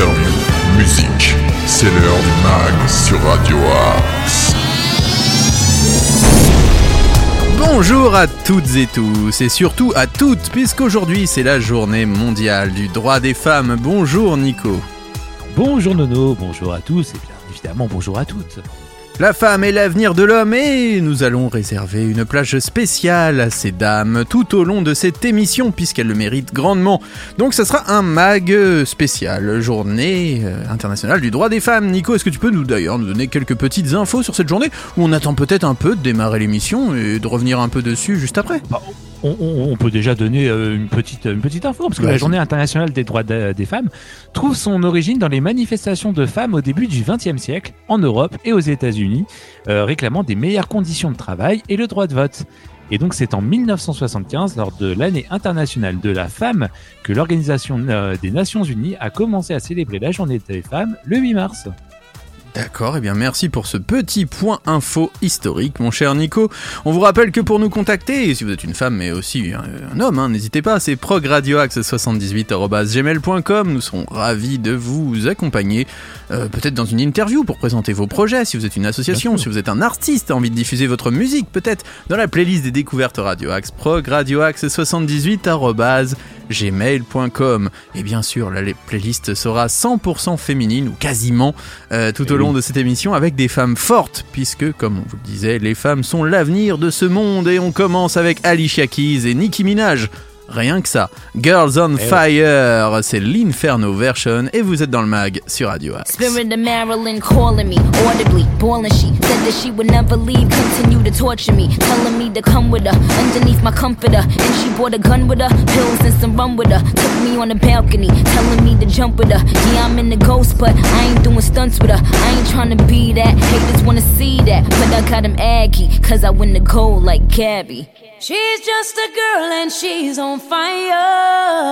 interviews, musique. C'est l'heure du mag sur Radio Axe. Bonjour à toutes et tous, et surtout à toutes, puisqu'aujourd'hui c'est la journée mondiale du droit des femmes. Bonjour Nico. Bonjour Nono, bonjour à tous, et bien évidemment bonjour à toutes. La femme est l'avenir de l'homme et nous allons réserver une plage spéciale à ces dames tout au long de cette émission puisqu'elles le méritent grandement. Donc ça sera un mag spécial, journée euh, internationale du droit des femmes. Nico, est-ce que tu peux nous d'ailleurs nous donner quelques petites infos sur cette journée où on attend peut-être un peu de démarrer l'émission et de revenir un peu dessus juste après? Bah, on, on- on peut déjà donner euh, une petite, une petite info, parce que la journée internationale des droits de- des femmes trouve son origine dans les manifestations de femmes au début du XXe siècle, en Europe et aux États-Unis, euh, réclamant des meilleures conditions de travail et le droit de vote. Et donc c'est en 1975, lors de l'année internationale de la femme, que l'Organisation euh, des Nations Unies a commencé à célébrer la journée des femmes le 8 mars. D'accord, et bien merci pour ce petit point info historique, mon cher Nico. On vous rappelle que pour nous contacter, et si vous êtes une femme mais aussi un, un homme, hein, n'hésitez pas, c'est progradioaxe78.gmail.com. Nous serons ravis de vous accompagner, euh, peut-être dans une interview pour présenter vos projets, si vous êtes une association, si vous êtes un artiste, envie de diffuser votre musique, peut-être dans la playlist des découvertes Radio Axe, progradioaxe78.gmail.com. Et bien sûr, la playlist sera 100% féminine, ou quasiment, euh, tout Eh au long de cette émission avec des femmes fortes, puisque, comme on vous le disait, les femmes sont l'avenir de ce monde et on commence avec Alicia Keys et Nicki Minaj. Rien que ça. Girls on Eh Fire, c'est l'Inferno version et vous êtes dans le mag sur Radio Axe. Spirit of Marilyn calling me audibly, boiling. She said that she would never leave, continue to torture me, telling me to come with her underneath my comforter. And she brought a gun with her, pills and some rum with her. Took me on the balcony, telling me to jump with her. Yeah, I'm in the ghost, but I ain't doing stunts with her. I ain't trying to be that. Haters wanna see that, but I got 'em aggy, cause I win the gold like Gabby. She's just a girl and she's on fire.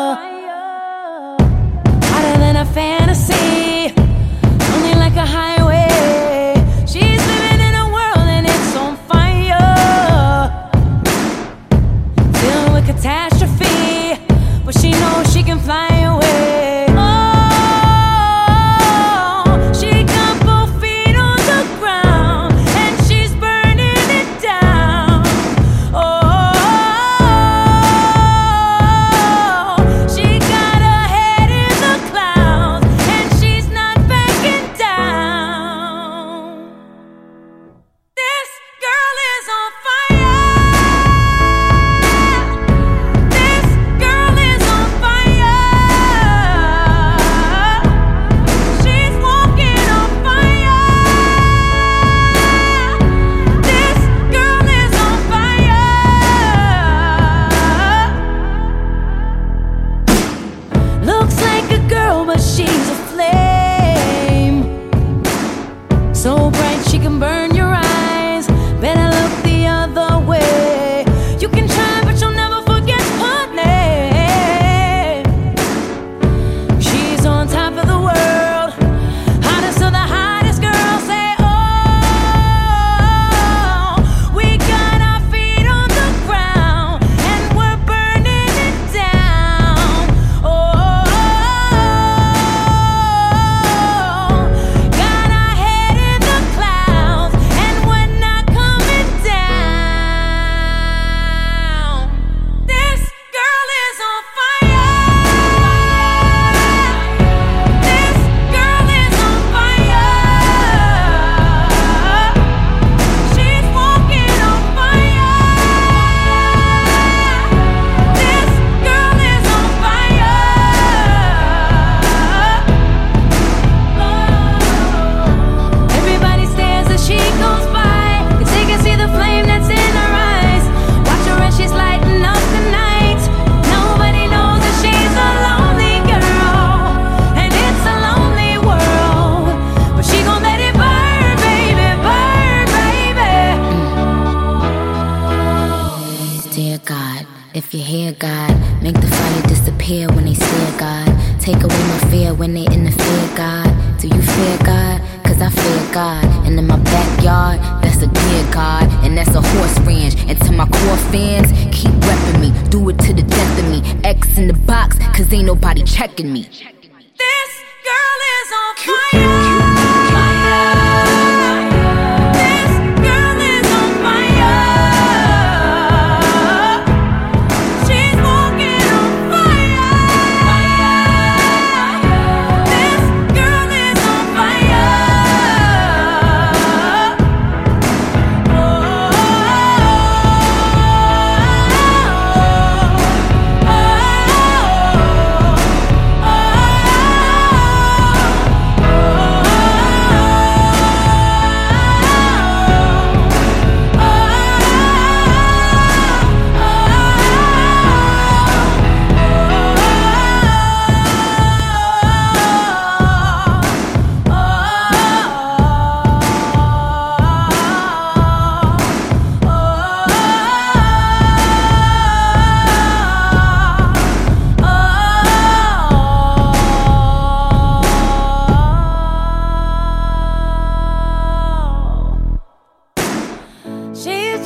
Hear God, make the fire disappear when they stare, God. Take away my fear when they interfere, God. Do you fear God? Cause I fear God. And in my backyard, that's a dear God. And that's a horse ranch. And to my core fans, keep repping me. Do it to the death of me. X in the box, cause ain't nobody checking me.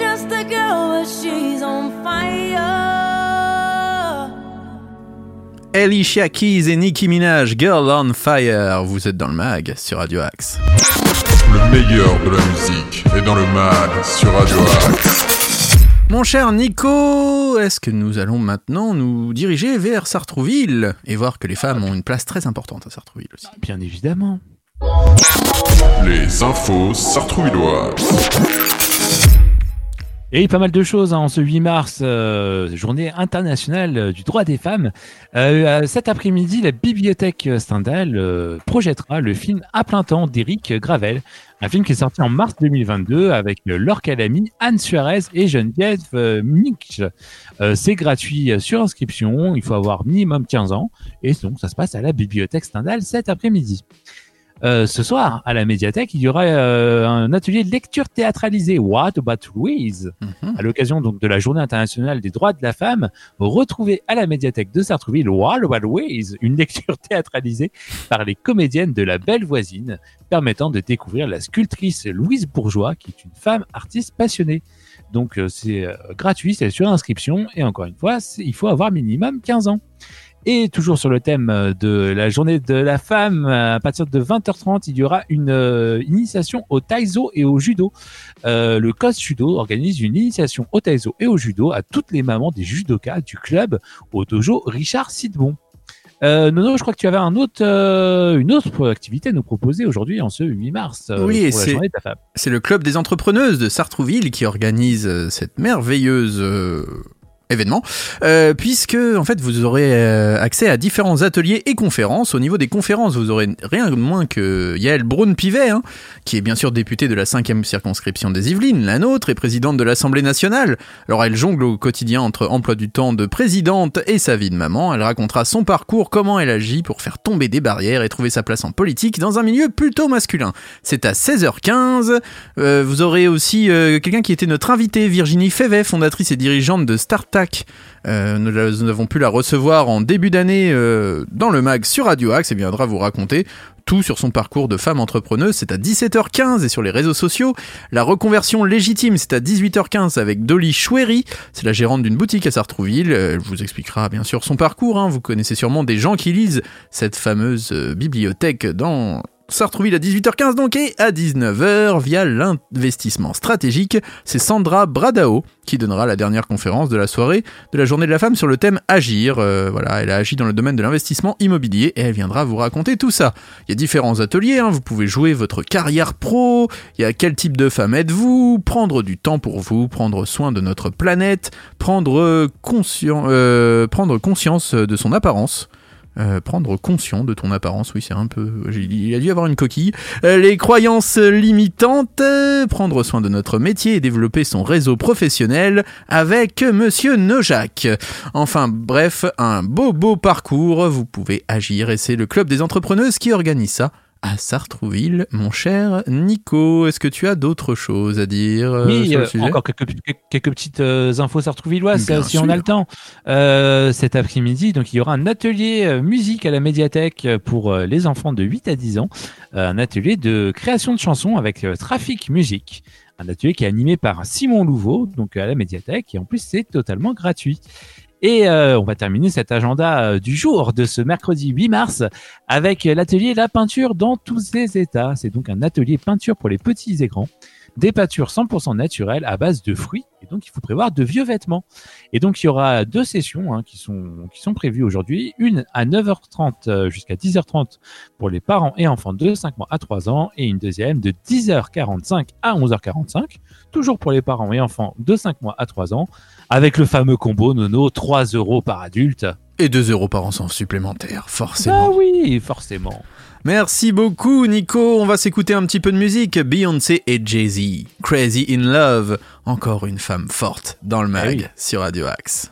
Just a girl, but she's on fire. Alicia Keys et Nicki Minaj, Girl on Fire. Vous êtes dans le mag sur Radio Axe. Le meilleur de la musique est dans le mag sur Radio Axe. Mon cher Nico, est-ce que nous allons maintenant nous diriger vers Sartrouville et voir que les femmes ont une place très importante à Sartrouville aussi? Bien évidemment. Les infos sartrouvilloises. Et pas mal de choses hein, en ce 8 mars, euh, journée internationale euh, du droit des femmes. Euh, cet après-midi, la bibliothèque Stendhal projettera le film À plein temps d'Éric Gravel, un film qui est sorti en mars 2022 avec Laure Calamy, Anne Suarez et Geneviève. Euh, C'est gratuit sur inscription, il faut avoir minimum 15 ans et donc ça se passe à la bibliothèque Stendhal cet après-midi. Euh, ce soir, à la médiathèque, il y aura euh, un atelier de lecture théâtralisée, What About Louise? Mhm. à l'occasion donc de la Journée internationale des droits de la femme, retrouvez à la médiathèque de Sartrouville What About Louise, une lecture théâtralisée par les comédiennes de La Belle Voisine, permettant de découvrir la sculptrice Louise Bourgeois, qui est une femme artiste passionnée. Donc euh, c'est gratuit, c'est sur inscription, et encore une fois, il faut avoir minimum 15 ans. Et toujours sur le thème euh, de la journée de la femme, à partir de 20h30, il y aura une euh, initiation au taïzo et au judo. Euh, le COS Judo organise une initiation au taïzo et au judo à toutes les mamans des judokas du club au dojo Richard Sidbon. Euh, Nono, je crois que tu avais un autre, euh, une autre activité à nous proposer aujourd'hui en ce 8 mars euh, Oui, c'est-. C'est le club des entrepreneuses de Sartrouville qui organise cette merveilleuse événement, euh, puisque en fait vous aurez euh, accès à différents ateliers et conférences. Au niveau des conférences, vous aurez rien de moins que Yael Braun-Pivet, hein, qui est bien sûr députée de la 5e circonscription des Yvelines, la nôtre, et présidente de l'Assemblée nationale. Alors elle jongle au quotidien entre emploi du temps de présidente et sa vie de maman. Elle racontera son parcours, comment elle agit pour faire tomber des barrières et trouver sa place en politique dans un milieu plutôt masculin. C'est à 16h15. Euh, vous aurez aussi quelqu'un qui était notre invité, Virginie Févet, fondatrice et dirigeante de Euh, nous, avons pu la recevoir en début d'année euh, dans le mag sur Radio Axe et viendra vous raconter tout sur son parcours de femme entrepreneuse. C'est à 17h15 et sur les réseaux sociaux. La reconversion légitime, c'est à 18h15 avec Dolly Chouery. C'est la gérante d'une boutique à Sartrouville. Euh, Elle vous expliquera bien sûr son parcours. hein. Vous connaissez sûrement des gens qui lisent cette fameuse euh, bibliothèque dans Sartrouville à 18h15 donc et à 19h via l'investissement stratégique. C'est Sandra Bradao qui donnera la dernière conférence de la soirée de la journée de la femme sur le thème Agir. Euh, voilà, elle a agi dans le domaine de l'investissement immobilier et elle viendra vous raconter tout ça. Il y a différents ateliers, hein, vous pouvez jouer votre carrière pro, il y a quel type de femme êtes-vous, prendre du temps pour vous, prendre soin de notre planète, prendre, conscien- euh, prendre conscience de son apparence. Euh, prendre conscience de ton apparence, oui, c'est un peu. Il a dû avoir une coquille. Euh, les croyances limitantes, euh, prendre soin de notre métier et développer son réseau professionnel avec Monsieur Nojac. Enfin, bref, un beau beau parcours. Vous pouvez agir et c'est le club des entrepreneuses qui organise ça à Sartrouville, mon cher Nico. Est-ce que tu as d'autres choses à dire euh, Oui, sur le euh, sujet? encore quelques, quelques petites euh, infos sartrouvilloises, Bien si on a le temps. Euh, cet après-midi, donc il y aura un atelier musique à la médiathèque pour les enfants de 8 à 10 ans, un atelier de création de chansons avec Trafic Musique, un atelier qui est animé par Simon Louveau, donc à la médiathèque, et en plus c'est totalement gratuit. Et euh, on va terminer cet agenda euh, du jour de ce mercredi 8 mars avec l'atelier La peinture dans tous ses états. C'est donc un atelier peinture pour les petits et grands des peintures 100% naturelles à base de fruits. Et donc, il faut prévoir de vieux vêtements. Et donc, il y aura deux sessions hein, qui, sont, qui sont prévues aujourd'hui. Une à 9h30 euh, jusqu'à 10h30 pour les parents et enfants de 5 mois à 3 ans. Et une deuxième de 10h45 à 11h45, toujours pour les parents et enfants de 5 mois à 3 ans, avec le fameux combo Nono 3 euros par adulte. Et 2 euros par enfant supplémentaire, Ah forcément. oui, forcément. Merci beaucoup Nico, on va s'écouter un petit peu de musique. Beyoncé et Jay-Z, Crazy in Love, encore une femme forte dans le mag Ah oui. sur Radio Axe.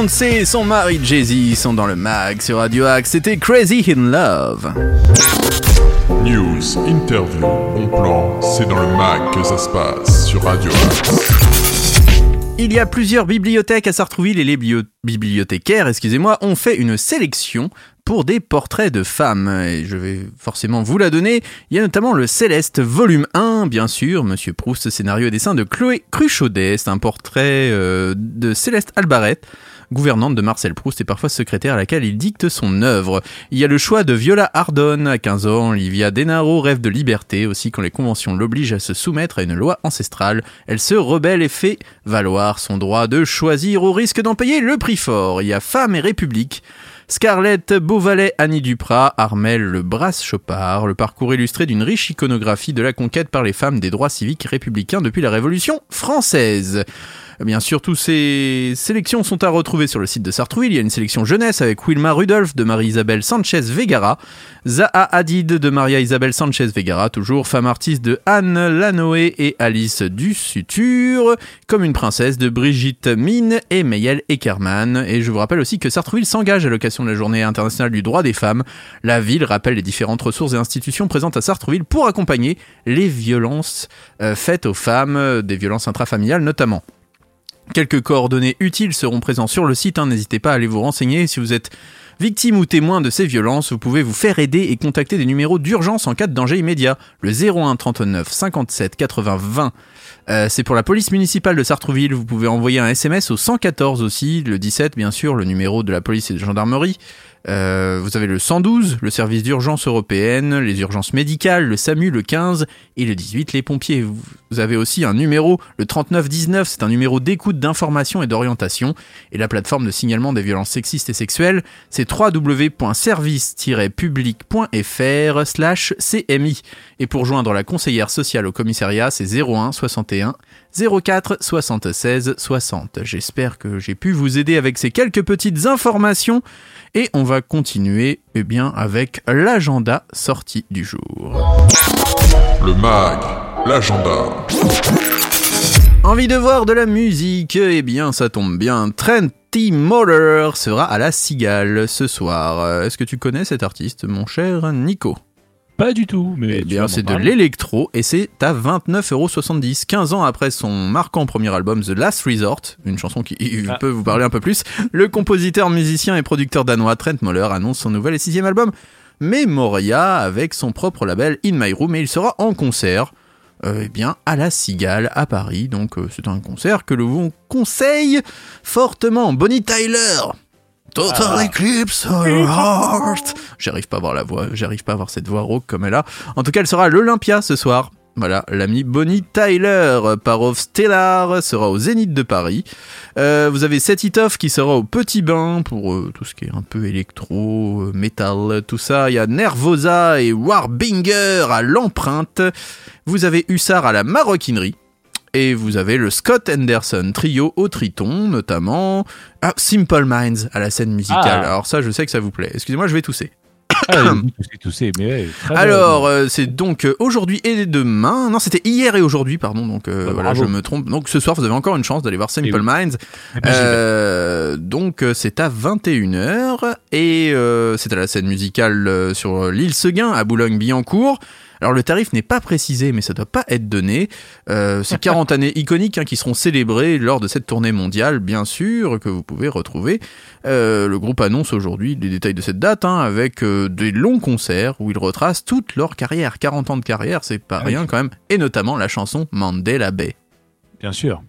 Beyoncé et son mari Jay-Z sont dans le mag sur Radio Axe. C'était Crazy in Love. News, interview, bon plan, c'est dans le mag que ça se passe sur Radio Axe. Il y a plusieurs bibliothèques à Sartrouville et les bibliothécaires, excusez-moi, ont fait une sélection pour des portraits de femmes. Et je vais forcément vous la donner. Il y a notamment le Céleste volume 1, bien sûr, Monsieur Proust, scénario et dessin de Chloé Cruchaudet. C'est un portrait euh, de Céleste Albaret gouvernante de Marcel Proust et parfois secrétaire à laquelle il dicte son œuvre. Il y a le choix de Viola Ardon à 15 ans, Olivia Denaro rêve de liberté, aussi quand les conventions l'obligent à se soumettre à une loi ancestrale, elle se rebelle et fait valoir son droit de choisir au risque d'en payer le prix fort. Il y a Femme et République, Scarlett Beauvalet, Annie Duprat, Armel Le Brasse Chopard, le parcours illustré d'une riche iconographie de la conquête par les femmes des droits civiques républicains depuis la Révolution française. Bien sûr, toutes ces sélections sont à retrouver sur le site de Sartrouville. Il y a une sélection jeunesse avec Wilma Rudolph de Marie-Isabelle Sanchez Vegara, Zaha Hadid de Maria-Isabelle Sanchez Vegara, toujours femme artiste de Anne Lanoé et Alice Dussuture, comme une princesse de Brigitte Mine et Meyel Eckermann. Et je vous rappelle aussi que Sartrouville s'engage à l'occasion de la journée internationale du droit des femmes. La ville rappelle les différentes ressources et institutions présentes à Sartrouville pour accompagner les violences euh, faites aux femmes, des violences intrafamiliales notamment. Quelques coordonnées utiles seront présents sur le site, hein, n'hésitez pas à aller vous renseigner si vous êtes Victime ou témoin de ces violences, vous pouvez vous faire aider et contacter des numéros d'urgence en cas de danger immédiat. Le 01 39 57 80 20. Euh, c'est pour la police municipale de Sartrouville. Vous pouvez envoyer un SMS au 114 aussi, le 17 bien sûr, le numéro de la police et de gendarmerie. Euh, vous avez le 112, le service d'urgence européenne, les urgences médicales, le SAMU, le 15 et le 18, les pompiers. Vous avez aussi un numéro, le 3919, c'est un numéro d'écoute, d'information et d'orientation. Et la plateforme de signalement des violences sexistes et sexuelles, c'est www.service-public.fr slash CMI. Et pour joindre la conseillère sociale au commissariat, c'est 01 61 04 76 60. J'espère que j'ai pu vous aider avec ces quelques petites informations. Et on va continuer eh bien, avec l'agenda sortie du jour. Le mag, l'agenda. Envie de voir de la musique? Eh bien, ça tombe bien. Trenty Moller sera à la Cigale ce soir. Euh, Est-ce que tu connais cet artiste, mon cher Nico? Pas du tout, mais. Eh bien, c'est de l'électro et c'est à 29,70€. 15 ans après son marquant premier album The Last Resort, une chanson qui Ah. peut vous parler un peu plus, le compositeur, musicien et producteur danois Trent Moller annonce son nouvel et sixième album Memoria avec son propre label In My Room et il sera en concert. euh, eh bien, à la Cigale, à Paris. Donc, euh, c'est un concert que l'on vous conseille fortement. Bonnie Tyler Total Ah. Eclipse Heart. J'arrive pas à voir la voix, j'arrive pas à voir cette voix rauque comme elle a. En tout cas, elle sera à l'Olympia ce soir. Voilà, l'ami Bonnie Tyler, Parov Stellar, sera au Zénith de Paris. Euh, vous avez Set It Off qui sera au Petit Bain pour euh, tout ce qui est un peu électro, euh, métal, tout ça. Il y a Nervosa et Warbinger à l'empreinte. Vous avez Hussard à la maroquinerie. Et vous avez le Scott Anderson trio au Triton, notamment. Ah, Simple Minds à la scène musicale. Ah. Alors ça, je sais que ça vous plaît. Excusez-moi, je vais tousser. Ah, tousser, tousser, mais ouais. Alors, euh, c'est donc euh, aujourd'hui et demain. Non, c'était hier et aujourd'hui, pardon. Donc euh, Bah, voilà, bravo. je me trompe. Donc ce soir, vous avez encore une chance d'aller voir Simple oui. Minds. Eh ben, donc c'est à 21h et c'est à la scène musicale sur l'île Seguin à Boulogne-Billancourt. Alors le tarif n'est pas précisé mais ça doit pas être donné. Euh, c'est 40 années iconiques hein, qui seront célébrées lors de cette tournée mondiale bien sûr que vous pouvez retrouver. Euh, le groupe annonce aujourd'hui les détails de cette date hein, avec euh, des longs concerts où ils retracent toute leur carrière. 40 ans de carrière c'est pas Ah oui. rien quand même et notamment la chanson Mandela Bay. Bien sûr.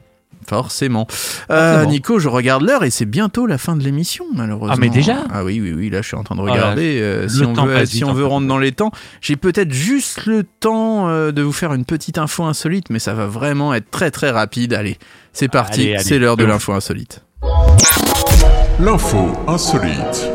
Forcément. Euh, Forcément. Nico, je regarde l'heure et c'est bientôt la fin de l'émission, malheureusement. Ah, mais déjà Ah oui, oui, oui, là je suis en train de là, regarder. euh, le si on temps veut, passe si on en veut rendre dans les temps, j'ai peut-être juste le temps euh, de vous faire une petite info insolite, mais ça va vraiment être très très rapide. Allez, c'est parti, c'est l'heure de l'info insolite. L'info insolite.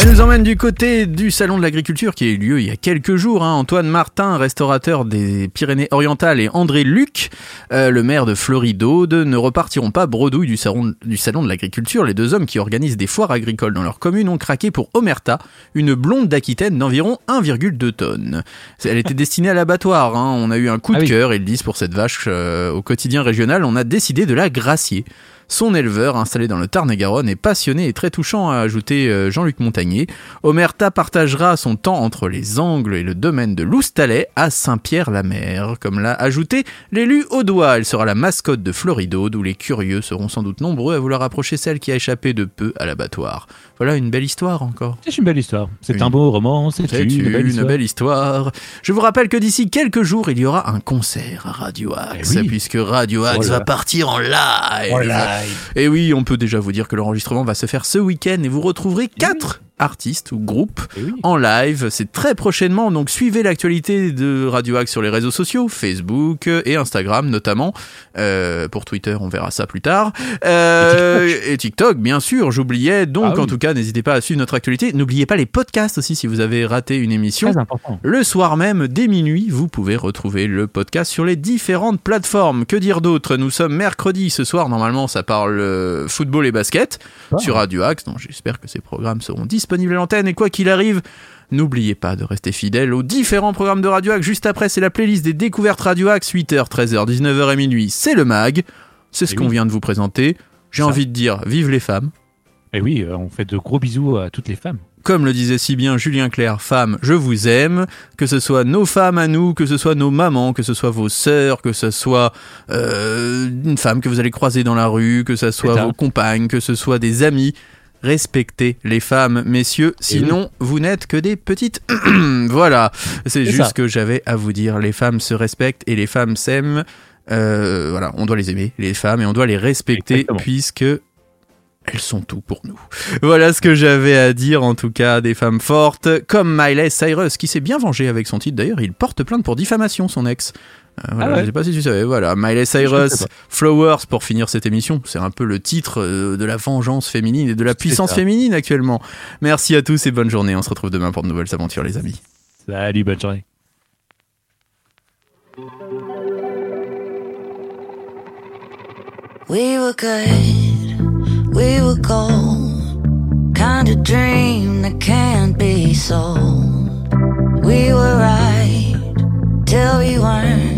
Elle nous emmène du côté du salon de l'agriculture qui a eu lieu il y a quelques jours. hein. Antoine Martin, restaurateur des Pyrénées-Orientales, et André Luc, euh, le maire de Floridaude, ne repartiront pas bredouille du salon, du salon de l'agriculture. Les deux hommes qui organisent des foires agricoles dans leur commune ont craqué pour Omerta, une blonde d'Aquitaine d'environ 1,2 tonnes. Elle était destinée à l'abattoir. hein. On a eu un coup de Ah oui. cœur, ils disent pour cette vache euh, au quotidien régional. On a décidé de la gracier. Son éleveur, installé dans le Tarn-et-Garonne, est passionné et très touchant, a ajouté euh, Jean-Luc Montagnier. Omerta partagera son temps entre les Angles et le domaine de Loustalais à Saint-Pierre-la-Mer, comme l'a ajouté l'élu Audois. Elle sera la mascotte de Floridaude, où les curieux seront sans doute nombreux à vouloir approcher celle qui a échappé de peu à l'abattoir. Voilà une belle histoire encore. C'est une belle histoire. C'est Une- un beau roman, c'est une, belle histoire. histoire. Je vous rappelle que d'ici quelques jours, il y aura un concert à Radio Axe, Eh oui. puisque Radio Axe Oh va partir en live. Oh là. Et oui, on peut déjà vous dire que l'enregistrement va se faire ce week-end et vous retrouverez quatre artistes ou groupes Eh oui. en live. C'est très prochainement, donc suivez l'actualité de Radio Axe sur les réseaux sociaux, Facebook et Instagram notamment. Euh, pour Twitter, on verra ça plus tard. Euh, et, TikTok. bien sûr, j'oubliais. Donc, Ah oui. en tout cas, n'hésitez pas à suivre notre actualité. N'oubliez pas les podcasts aussi si vous avez raté une émission. Très important. Le soir même, dès minuit, vous pouvez retrouver le podcast sur les différentes plateformes. Que dire d'autre? Nous sommes mercredi ce soir. Normalement, ça parle euh, football et basket Ah. sur Radio Axe. Donc, j'espère que ces programmes seront disponibles à l'antenne. Et quoi qu'il arrive, n'oubliez pas de rester fidèle aux différents programmes de Radio Axe. Juste après, c'est la playlist des découvertes Radio Axe 8h, 13h, 19h et minuit. C'est le mag. C'est ce qu'on oui. vient de vous présenter. J'ai envie de dire, vive les femmes. Et oui, euh, on fait de gros bisous à toutes les femmes. Comme le disait si bien Julien Clerc, femmes, je vous aime, que ce soit nos femmes à nous, que ce soit nos mamans, que ce soit vos sœurs, que ce soit euh, une femme que vous allez croiser dans la rue, que ce soit vos compagnes, que ce soit des amis. Respectez les femmes, messieurs, sinon vous n'êtes que des petites. voilà, c'est juste ça. ce que j'avais à vous dire. Les femmes se respectent et les femmes s'aiment. Euh, voilà, on doit les aimer, les femmes, et on doit les respecter Exactement. puisque elles sont tout pour nous. Voilà ce que j'avais à dire, en tout cas, des femmes fortes, comme Miley Cyrus, qui s'est bien vengé avec son titre. D'ailleurs, il porte plainte pour diffamation, son ex. Euh, voilà, Ah ouais Je sais pas si tu savais. Voilà, Miley Cyrus. Flowers, pour finir cette émission. C'est un peu le titre euh, de la vengeance féminine et de la puissance ça. féminine actuellement. Merci à tous et bonne journée. On se retrouve demain pour de nouvelles aventures, les amis. Salut, bonne journée. We were good, we were gold. Kind of dream that can't be sold. We were right till we weren't.